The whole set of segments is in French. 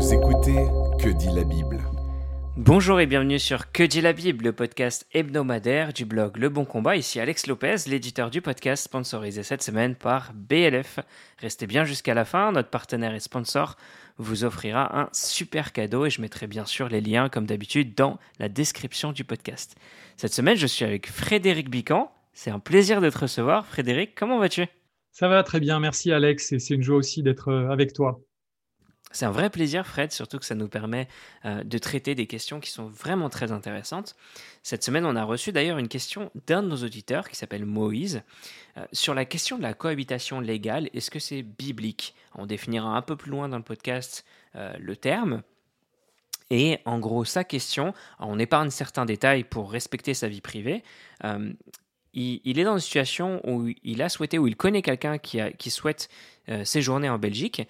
Vous écoutez Que dit la Bible Bonjour et bienvenue sur Que dit la Bible, le podcast hebdomadaire du blog Le Bon Combat. Ici Alex Lopez, l'éditeur du podcast sponsorisé cette semaine par BLF. Restez bien jusqu'à la fin, notre partenaire et sponsor vous offrira un super cadeau et je mettrai bien sûr les liens comme d'habitude dans la description du podcast. Cette semaine, je suis avec Frédéric Bican. C'est un plaisir de te recevoir. Frédéric, comment vas-tu? Ça va très bien, merci Alex et c'est une joie aussi d'être euh, avec toi. C'est un vrai plaisir, Fred, surtout que ça nous permet euh, de traiter des questions qui sont vraiment très intéressantes. Cette semaine, on a reçu d'ailleurs une question d'un de nos auditeurs qui s'appelle Moïse euh, sur la question de la cohabitation légale. Est-ce que c'est biblique? On définira un peu plus loin dans le podcast euh, le terme. Et en gros, sa question, on épargne certains détails pour respecter sa vie privée. Il, est dans une situation où il a souhaité, où il connaît quelqu'un qui, qui souhaite séjourner en Belgique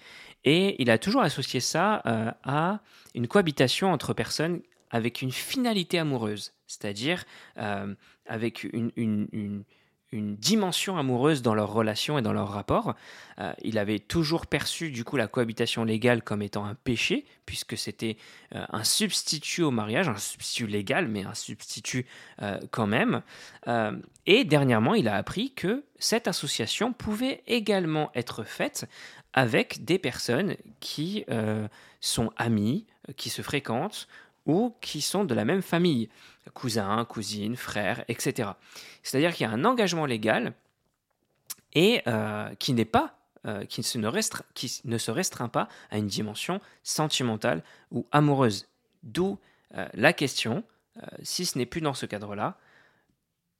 et il a toujours associé ça euh, à une cohabitation entre personnes avec une finalité amoureuse, c'est-à-dire euh, avec une, une, dimension amoureuse dans leur relation et dans leur rapport. Euh, il avait toujours perçu du coup la cohabitation légale comme étant un péché, puisque c'était un substitut au mariage, un substitut légal, mais un substitut quand même. et dernièrement, il a appris que cette association pouvait également être faite avec des personnes qui euh, sont amies, qui se fréquentent ou qui sont de la même famille, cousins, cousines, frères, etc. C'est-à-dire qu'il y a un engagement légal et euh, qui n'est pas euh, qui, ne restreint, qui, ne se restreint pas à une dimension sentimentale ou amoureuse. D'où la question, si ce n'est plus dans ce cadre-là,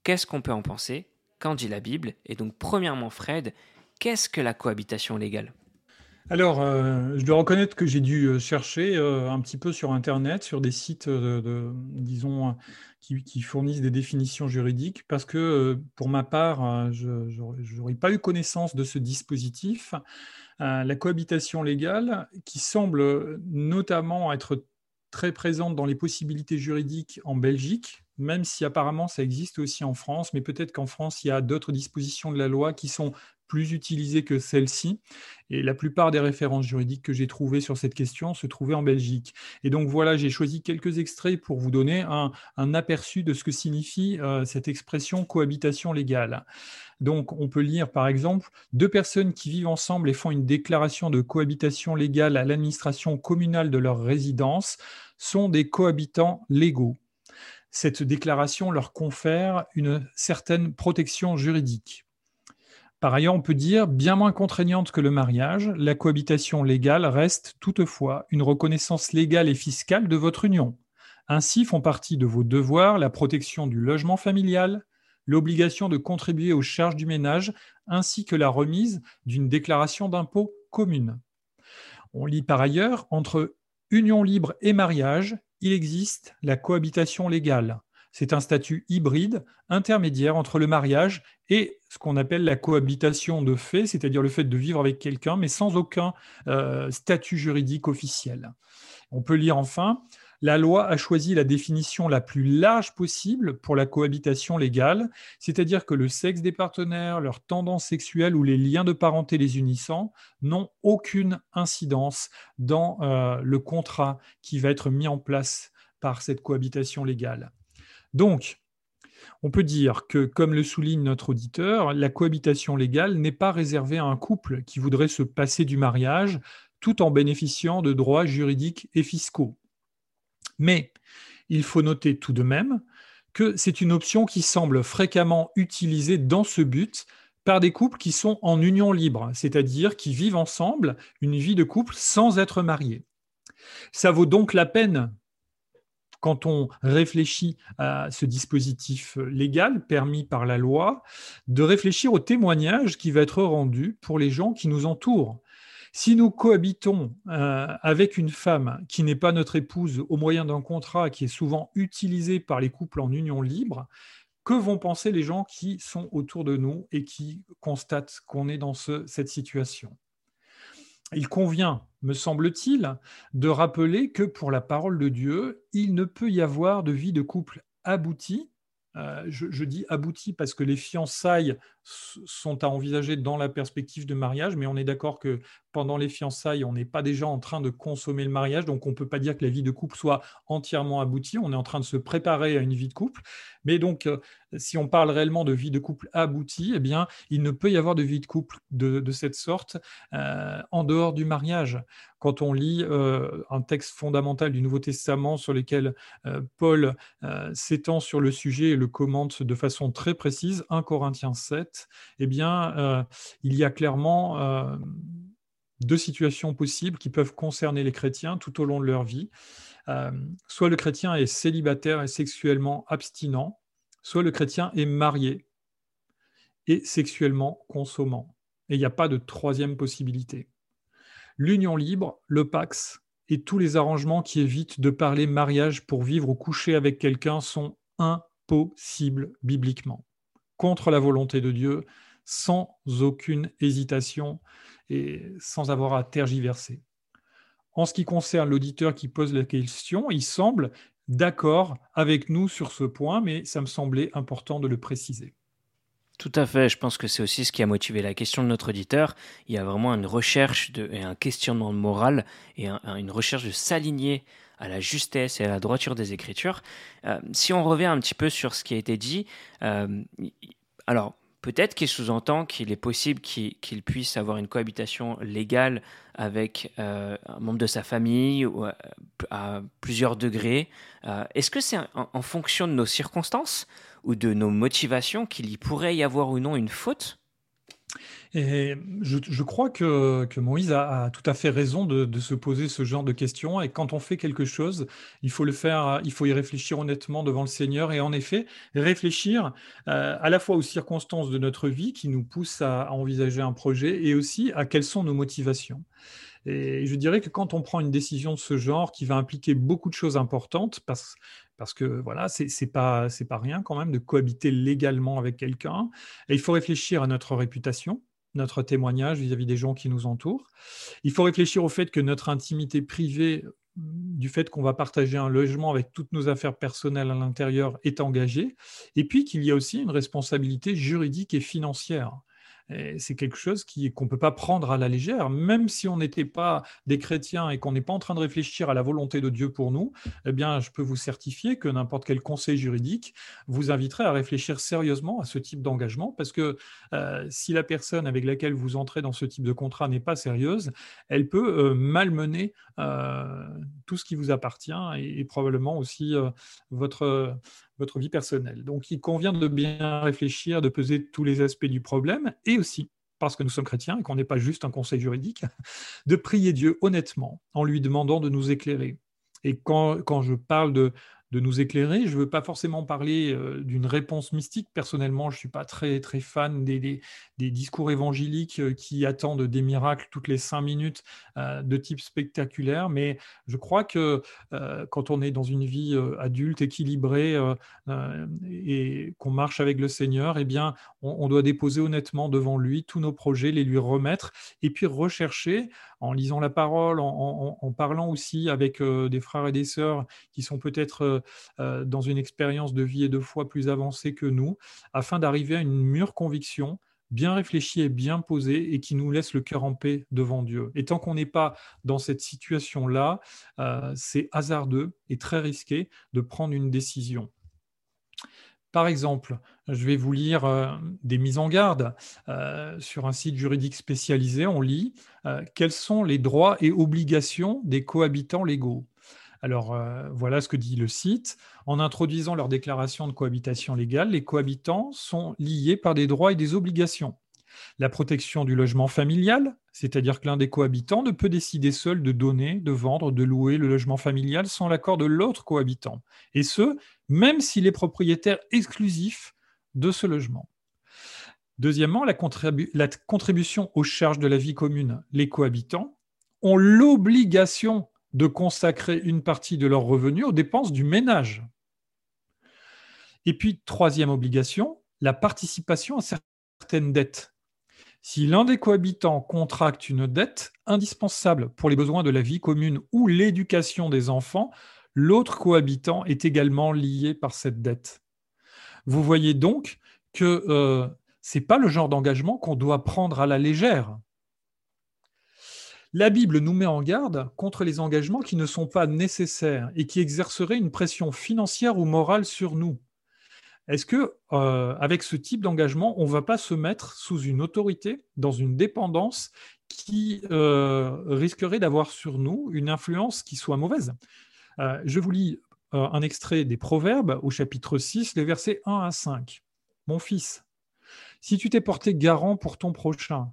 qu'est-ce qu'on peut en penser? Qu'en dit la Bible? Et donc, premièrement, Fred, qu'est-ce que la cohabitation légale? Alors, euh, je dois reconnaître que j'ai dû euh, chercher euh, un petit peu sur Internet, sur des sites, disons, qui, fournissent des définitions juridiques, parce que pour ma part, je n'aurais pas eu connaissance de ce dispositif. la cohabitation légale, qui semble notamment être très présente dans les possibilités juridiques en Belgique, même si apparemment ça existe aussi en France, mais peut-être qu'en France, il y a d'autres dispositions de la loi qui sont plus utilisée que celle-ci. Et la plupart des références juridiques que j'ai trouvées sur cette question se trouvaient en Belgique. Et donc voilà, j'ai choisi quelques extraits pour vous donner un, aperçu de ce que signifie euh, cette expression cohabitation légale. Donc on peut lire par exemple, deux personnes qui vivent ensemble et font une déclaration de cohabitation légale à l'administration communale de leur résidence sont des cohabitants légaux. Cette déclaration leur confère une certaine protection juridique. Par ailleurs, on peut dire, bien moins contraignante que le mariage, la cohabitation légale reste toutefois une reconnaissance légale et fiscale de votre union. Ainsi font partie de vos devoirs la protection du logement familial, l'obligation de contribuer aux charges du ménage, ainsi que la remise d'une déclaration d'impôt commune. On lit par ailleurs, entre union libre et mariage, il existe la cohabitation légale. C'est un statut hybride, intermédiaire entre le mariage et ce qu'on appelle la cohabitation de fait, c'est-à-dire le fait de vivre avec quelqu'un, mais sans aucun euh, statut juridique officiel. On peut lire enfin, la loi a choisi la définition la plus large possible pour la cohabitation légale, c'est-à-dire que le sexe des partenaires, leur tendance sexuelle ou les liens de parenté les unissant n'ont aucune incidence dans euh, le contrat qui va être mis en place par cette cohabitation légale. Donc, on peut dire que, comme le souligne notre auditeur, la cohabitation légale n'est pas réservée à un couple qui voudrait se passer du mariage tout en bénéficiant de droits juridiques et fiscaux. Mais il faut noter tout de même que c'est une option qui semble fréquemment utilisée dans ce but par des couples qui sont en union libre, c'est-à-dire qui vivent ensemble une vie de couple sans être mariés. Ça vaut donc la peine quand on réfléchit à ce dispositif légal permis par la loi, de réfléchir au témoignage qui va être rendu pour les gens qui nous entourent. Si nous cohabitons euh, avec une femme qui n'est pas notre épouse au moyen d'un contrat qui est souvent utilisé par les couples en union libre, que vont penser les gens qui sont autour de nous et qui constatent qu'on est dans cette situation? Il convient, me semble-t-il, de rappeler que pour la parole de Dieu, il ne peut y avoir de vie de couple aboutie. Euh, je, dis aboutie parce que les fiançailles sont à envisager dans la perspective de mariage, mais on est d'accord que pendant les fiançailles, on n'est pas déjà en train de consommer le mariage, donc on ne peut pas dire que la vie de couple soit entièrement aboutie, on est en train de se préparer à une vie de couple. Mais donc, euh, si on parle réellement de vie de couple aboutie, eh bien, il ne peut y avoir de vie de couple de, cette sorte euh, en dehors du mariage. Quand on lit euh, un texte fondamental du Nouveau Testament sur lequel Paul s'étend sur le sujet et le commente de façon très précise, 1 Corinthiens 7, eh bien, il y a clairement deux situations possibles qui peuvent concerner les chrétiens tout au long de leur vie. Euh, soit le chrétien est célibataire et sexuellement abstinent, soit le chrétien est marié et sexuellement consommant. Et il n'y a pas de troisième possibilité. L'union libre, le pax et tous les arrangements qui évitent de parler mariage pour vivre ou coucher avec quelqu'un sont impossibles bibliquement, contre la volonté de Dieu, sans aucune hésitation sans avoir à tergiverser. En ce qui concerne l'auditeur qui pose la question, il semble d'accord avec nous sur ce point, mais ça me semblait important de le préciser. Tout à fait, je pense que c'est aussi ce qui a motivé la question de notre auditeur. Il y a vraiment une recherche et un questionnement moral et une recherche de s'aligner à la justesse et à la droiture des Écritures. Euh, si on revient un petit peu sur ce qui a été dit, euh, alors Peut-être qu'il sous-entend qu'il est possible qu'il puisse avoir une cohabitation légale avec euh, un membre de sa famille ou euh, à, plusieurs degrés. Euh, est-ce que c'est en, fonction de nos circonstances ou de nos motivations qu'il y pourrait y avoir ou non une faute? Et je, crois que, Moïse a, tout à fait raison de, se poser ce genre de questions. Et quand on fait quelque chose, il faut le faire, il faut y réfléchir honnêtement devant le Seigneur. Et en effet, réfléchir euh, à la fois aux circonstances de notre vie qui nous poussent à, envisager un projet et aussi à quelles sont nos motivations. Et je dirais que quand on prend une décision de ce genre qui va impliquer beaucoup de choses importantes, parce, que voilà, c'est pas pas rien quand même de cohabiter légalement avec quelqu'un. Il faut réfléchir à notre réputation, notre témoignage vis-à-vis des gens qui nous entourent. Il faut réfléchir au fait que notre intimité privée, du fait qu'on va partager un logement avec toutes nos affaires personnelles à l'intérieur, est engagée. Et puis qu'il y a aussi une responsabilité juridique et financière c'est quelque chose qu'on ne peut pas prendre à la légère, même si on n'était pas des chrétiens et qu'on n'est pas en train de réfléchir à la volonté de Dieu pour nous, eh bien, je peux vous certifier que n'importe quel conseil juridique vous inviterait à réfléchir sérieusement à ce type d'engagement, parce que euh, si la personne avec laquelle vous entrez dans ce type de contrat n'est pas sérieuse, elle peut euh, malmener euh, tout ce qui vous appartient et, probablement aussi votre, votre vie personnelle. Donc il convient de bien réfléchir, de peser tous les aspects du problème et aussi parce que nous sommes chrétiens et qu'on n'est pas juste un conseil juridique, de prier Dieu honnêtement en lui demandant de nous éclairer. Et quand, quand je parle de, de nous éclairer. Je ne veux pas forcément parler euh, d'une réponse mystique. Personnellement, je ne suis pas très, très fan des, discours évangéliques euh, qui attendent des miracles toutes les cinq minutes euh, de type spectaculaire. Mais je crois que quand on est dans une vie adulte, équilibrée et qu'on marche avec le Seigneur, eh bien, on, doit déposer honnêtement devant lui tous nos projets, les lui remettre et puis rechercher en lisant la parole, en, parlant aussi avec des frères et des sœurs qui sont peut-être euh, dans une expérience de vie et de foi plus avancée que nous, afin d'arriver à une mûre conviction bien réfléchie et bien posée et qui nous laisse le cœur en paix devant Dieu. Et tant qu'on n'est pas dans cette situation-là, euh, c'est hasardeux et très risqué de prendre une décision. Par exemple, je vais vous lire euh, des mises en garde. sur un site juridique spécialisé, on lit Quels sont les droits et obligations des cohabitants légaux? Alors euh, voilà ce que dit le site. En introduisant leur déclaration de cohabitation légale, les cohabitants sont liés par des droits et des obligations. La protection du logement familial, c'est-à-dire que l'un des cohabitants ne peut décider seul de donner, de vendre, de louer le logement familial sans l'accord de l'autre cohabitant, et ce, même s'il est propriétaire exclusif de ce logement. Deuxièmement, la, contribution aux charges de la vie commune. Les cohabitants ont l'obligation de consacrer une partie de leurs revenus aux dépenses du ménage. Et puis, troisième obligation, la participation à certaines dettes. Si l'un des cohabitants contracte une dette indispensable pour les besoins de la vie commune ou l'éducation des enfants, l'autre cohabitant est également lié par cette dette. Vous voyez donc que euh, ce n'est pas le genre d'engagement qu'on doit prendre à la légère. La Bible nous met en garde contre les engagements qui ne sont pas nécessaires et qui exerceraient une pression financière ou morale sur nous. Est-ce que, euh, avec ce type d'engagement, on ne va pas se mettre sous une autorité, dans une dépendance qui euh, risquerait d'avoir sur nous une influence qui soit mauvaise? Je vous lis un extrait des Proverbes au chapitre 6, les versets 1 à 5. Mon fils, si tu t'es porté garant pour ton prochain,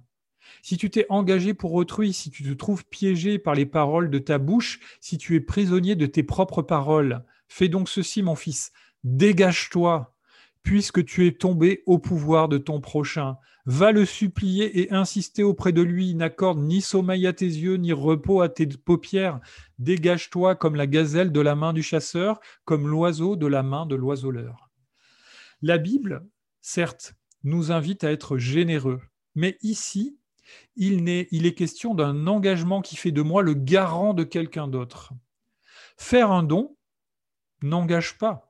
si tu t'es engagé pour autrui, si tu te trouves piégé par les paroles de ta bouche, si tu es prisonnier de tes propres paroles, fais donc ceci, mon fils, dégage-toi, puisque tu es tombé au pouvoir de ton prochain. Va le supplier et insister auprès de lui. N'accorde ni sommeil à tes yeux, ni repos à tes paupières. Dégage-toi comme la gazelle de la main du chasseur, comme l'oiseau de la main de l'oiseleur. La Bible, certes, nous invite à être généreux, mais ici, il est, il est question d'un engagement qui fait de moi le garant de quelqu'un d'autre. Faire un don n'engage pas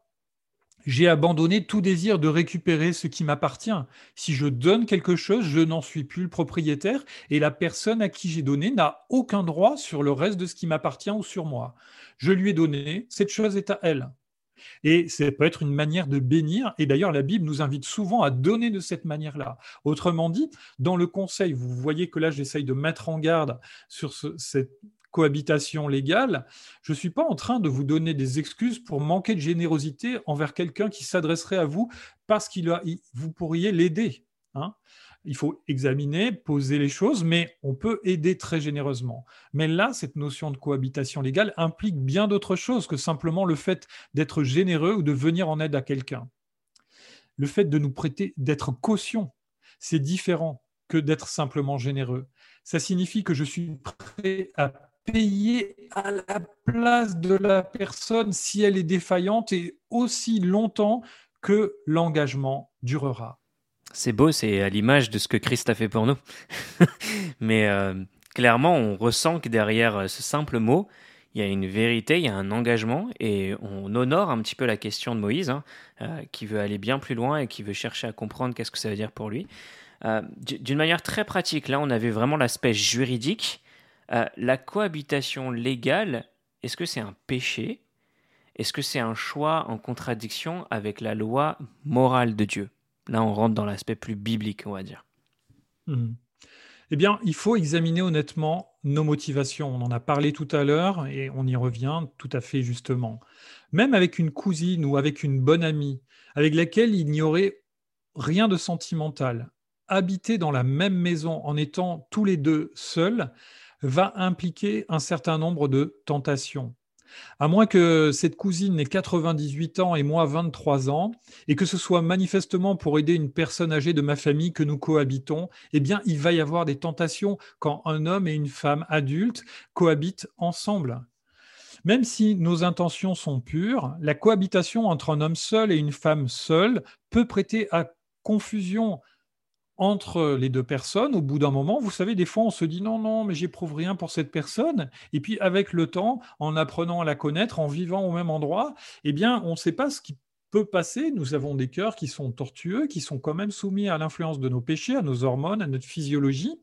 j'ai abandonné tout désir de récupérer ce qui m'appartient. Si je donne quelque chose, je n'en suis plus le propriétaire et la personne à qui j'ai donné n'a aucun droit sur le reste de ce qui m'appartient ou sur moi. Je lui ai donné, cette chose est à elle. Et ça peut être une manière de bénir. Et d'ailleurs, la Bible nous invite souvent à donner de cette manière-là. Autrement dit, dans le conseil, vous voyez que là, j'essaye de mettre en garde sur cette cohabitation légale, je ne suis pas en train de vous donner des excuses pour manquer de générosité envers quelqu'un qui s'adresserait à vous parce qu'il vous pourriez l'aider. Hein. il faut examiner, poser les choses, mais on peut aider très généreusement. Mais là, cette notion de cohabitation légale implique bien d'autres choses que simplement le fait d'être généreux ou de venir en aide à quelqu'un. Le fait de nous prêter, d'être caution, c'est différent que d'être simplement généreux. Ça signifie que je suis prêt à payer à la place de la personne si elle est défaillante et aussi longtemps que l'engagement durera. C'est beau, c'est à l'image de ce que Christ a fait pour nous. Mais euh, clairement, on ressent que derrière euh, ce simple mot, il y a une vérité, il y a un engagement, et on honore un petit peu la question de Moïse, hein, euh, qui veut aller bien plus loin et qui veut chercher à comprendre qu'est-ce que ça veut dire pour lui. D'une manière très pratique, là, on avait vraiment l'aspect juridique, euh, la cohabitation légale, est-ce que c'est un péché? Est-ce que c'est un choix en contradiction avec la loi morale de Dieu? Là, on rentre dans l'aspect plus biblique, on va dire. Hmm. Eh bien, il faut examiner honnêtement nos motivations. On en a parlé tout à l'heure et on y revient tout à fait justement. Même avec une cousine ou avec une bonne amie avec laquelle il n'y aurait rien de sentimental, habiter dans la même maison en étant tous les deux seuls, va impliquer un certain nombre de tentations. À moins que cette cousine n'ait 98 ans et moi 23 ans, et que ce soit manifestement pour aider une personne âgée de ma famille que nous cohabitons, eh bien, il va y avoir des tentations quand un homme et une femme adulte cohabitent ensemble. Même si nos intentions sont pures, la cohabitation entre un homme seul et une femme seule peut prêter à confusion entre les deux personnes, au bout d'un moment, vous savez, des fois, on se dit non, non, mais j'éprouve rien pour cette personne. Et puis, avec le temps, en apprenant à la connaître, en vivant au même endroit, eh bien, on ne sait pas ce qui peut passer. Nous avons des cœurs qui sont tortueux, qui sont quand même soumis à l'influence de nos péchés, à nos hormones, à notre physiologie.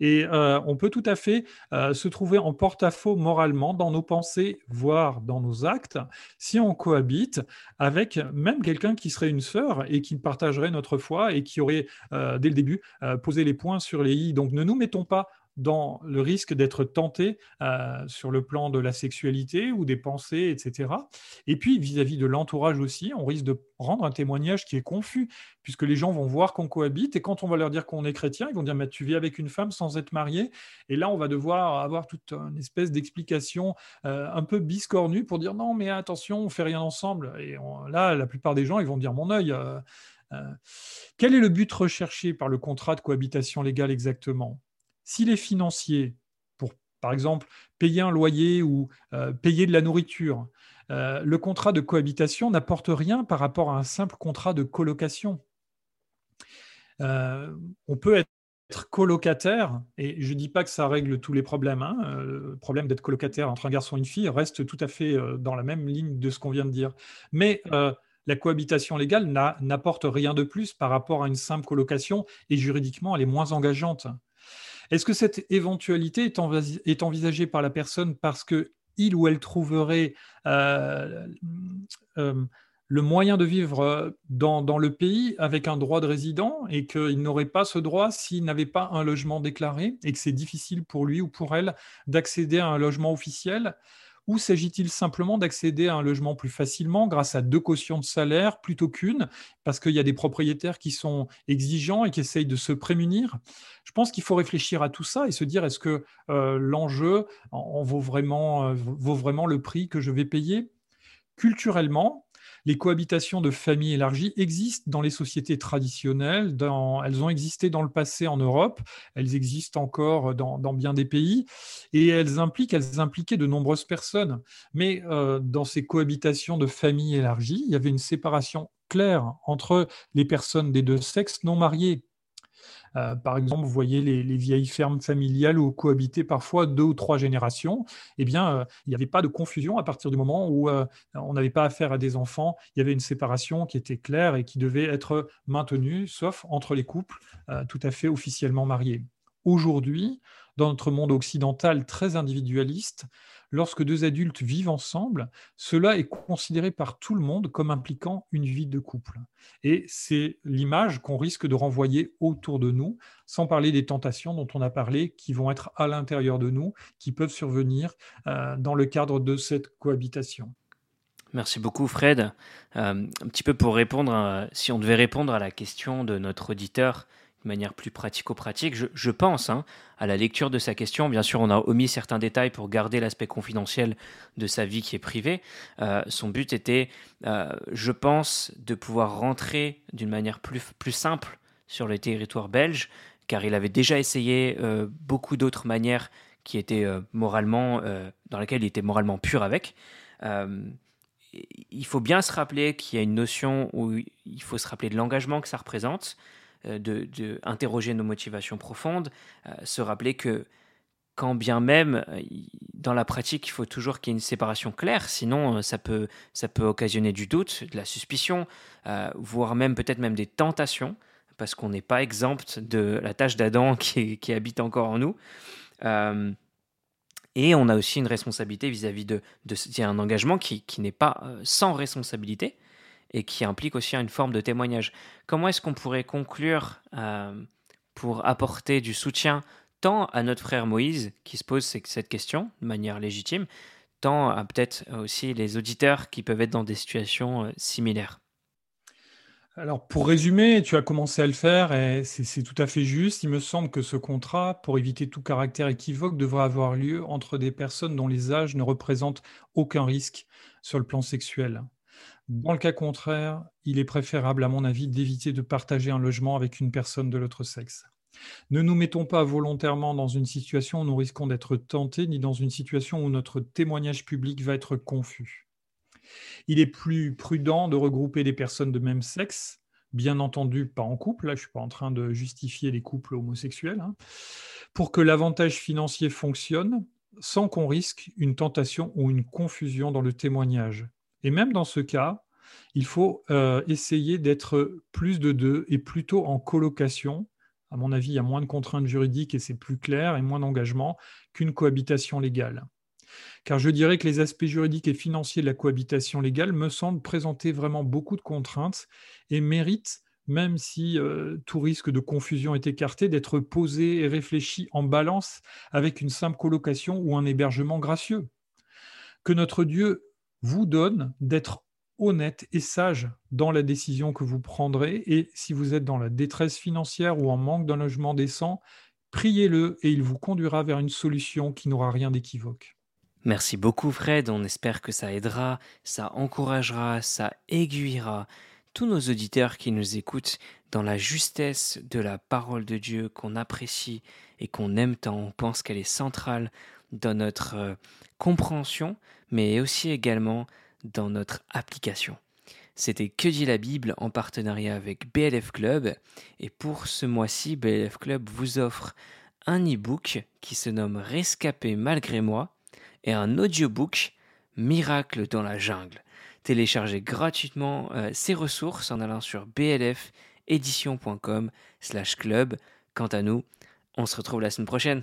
Et euh, on peut tout à fait euh, se trouver en porte-à-faux moralement dans nos pensées, voire dans nos actes, si on cohabite avec même quelqu'un qui serait une sœur et qui partagerait notre foi et qui aurait, euh, dès le début, posé les points sur les i. Donc ne nous mettons pas dans le risque d'être tenté euh, sur le plan de la sexualité ou des pensées, etc. Et puis vis-à-vis de l'entourage aussi, on risque de rendre un témoignage qui est confus, puisque les gens vont voir qu'on cohabite, et quand on va leur dire qu'on est chrétien, ils vont dire, mais tu vis avec une femme sans être marié, et là on va devoir avoir toute une espèce d'explication euh, un peu biscornue pour dire, non mais attention, on fait rien ensemble. Et là, la plupart des gens, ils vont dire, mon œil. Euh, quel est le but recherché par le contrat de cohabitation légale exactement? S'il est financier, pour par exemple payer un loyer ou euh, payer de la nourriture, euh, le contrat de cohabitation n'apporte rien par rapport à un simple contrat de colocation. Euh, on peut être colocataire, et je ne dis pas que ça règle tous les problèmes. Hein, le problème d'être colocataire entre un garçon et une fille reste tout à fait dans la même ligne de ce qu'on vient de dire. Mais la cohabitation légale n'apporte rien de plus par rapport à une simple colocation, et juridiquement, elle est moins engageante. Est-ce que cette éventualité est, envisagée par la personne parce que il ou elle trouverait euh, euh, le moyen de vivre euh, dans, le pays avec un droit de résident et qu'il n'aurait pas ce droit s'il n'avait pas un logement déclaré et que c'est difficile pour lui ou pour elle d'accéder à un logement officiel? Ou s'agit-il simplement d'accéder à un logement plus facilement grâce à deux cautions de salaire plutôt qu'une, parce qu'il y a des propriétaires qui sont exigeants et qui essayent de se prémunir? Je pense qu'il faut réfléchir à tout ça et se dire est-ce que euh, l'enjeu euh, vaut vraiment le prix que je vais payer? Culturellement, les cohabitations de familles élargies existent dans les sociétés traditionnelles, elles ont existé dans le passé en Europe, elles existent encore dans, bien des pays, et elles impliquent, impliquaient de nombreuses personnes. Mais euh, dans ces cohabitations de familles élargies, il y avait une séparation claire entre les personnes des deux sexes non mariées euh, par exemple, vous voyez les, vieilles fermes familiales où cohabitaient parfois deux ou trois générations. Eh bien, euh, il n'y avait pas de confusion à partir du moment où euh, on n'avait pas affaire à des enfants. Il y avait une séparation qui était claire et qui devait être maintenue, sauf entre les couples tout à fait officiellement mariés. Aujourd'hui, dans notre monde occidental très individualiste, lorsque deux adultes vivent ensemble, cela est considéré par tout le monde comme impliquant une vie de couple. Et c'est l'image qu'on risque de renvoyer autour de nous, sans parler des tentations dont on a parlé, qui vont être à l'intérieur de nous, qui peuvent survenir euh, dans le cadre de cette cohabitation. Merci beaucoup Fred. Euh, un petit peu pour répondre, si on devait répondre à la question de notre auditeur, de manière plus pratico-pratique. Je, pense hein, à la lecture de sa question. Bien sûr, on a omis certains détails pour garder l'aspect confidentiel de sa vie qui est privée. Euh, son but était, euh, je pense, de pouvoir rentrer d'une manière plus, simple sur le territoire belge, car il avait déjà essayé euh, beaucoup d'autres manières qui étaient moralement, dans lesquelles il était moralement pur avec il faut bien se rappeler qu'il y a une notion où il faut se rappeler de l'engagement que ça représente, euh, de, interroger nos motivations profondes, euh, se rappeler que quand bien même euh, dans la pratique, il faut toujours qu'il y ait une séparation claire, sinon ça peut, ça peut occasionner du doute, de la suspicion, voire même peut-être même des tentations, parce qu'on n'est pas exempt de la tâche d'Adam qui, habite encore en nous. et on a aussi une responsabilité vis-à-vis de, y a un engagement qui, qui n'est pas sans responsabilité, et qui implique aussi une forme de témoignage. Comment est-ce qu'on pourrait conclure euh, pour apporter du soutien tant à notre frère Moïse qui se pose cette question de manière légitime, tant à peut-être aussi les auditeurs qui peuvent être dans des situations euh, similaires? Alors, pour résumer, tu as commencé à le faire et c'est tout à fait juste. Il me semble que ce contrat, pour éviter tout caractère équivoque, devrait avoir lieu entre des personnes dont les âges ne représentent aucun risque sur le plan sexuel. Dans le cas contraire, il est préférable, à mon avis, d'éviter de partager un logement avec une personne de l'autre sexe. Ne nous mettons pas volontairement dans une situation où nous risquons d'être tentés, ni dans une situation où notre témoignage public va être confus. Il est plus prudent de regrouper des personnes de même sexe, bien entendu pas en couple, là je ne suis pas en train de justifier les couples homosexuels, hein, pour que l'avantage financier fonctionne sans qu'on risque une tentation ou une confusion dans le témoignage. Et même dans ce cas, il faut euh, essayer d'être plus de deux et plutôt en colocation. À mon avis, il y a moins de contraintes juridiques et c'est plus clair et moins d'engagement qu'une cohabitation légale. Car je dirais que les aspects juridiques et financiers de la cohabitation légale me semblent présenter vraiment beaucoup de contraintes et méritent, même si euh, tout risque de confusion est écarté, d'être posé et réfléchi en balance avec une simple colocation ou un hébergement gracieux. Que notre Dieu vous donne d'être honnête et sage dans la décision que vous prendrez. Et si vous êtes dans la détresse financière ou en manque d'un logement décent, priez-le et il vous conduira vers une solution qui n'aura rien d'équivoque. Merci beaucoup Fred, on espère que ça aidera, ça encouragera, ça aiguillera tous nos auditeurs qui nous écoutent dans la justesse de la parole de Dieu qu'on apprécie et qu'on aime tant, on pense qu'elle est centrale dans notre euh, compréhension, mais aussi également dans notre application. C'était Que dit la Bible en partenariat avec BLF Club. Et pour ce mois-ci, BLF Club vous offre un e-book qui se nomme Rescapé malgré moi et un audiobook Miracle dans la jungle. Téléchargez gratuitement euh, ces ressources en allant sur blfédition.com slash club. Quant à nous, On se retrouve la semaine prochaine.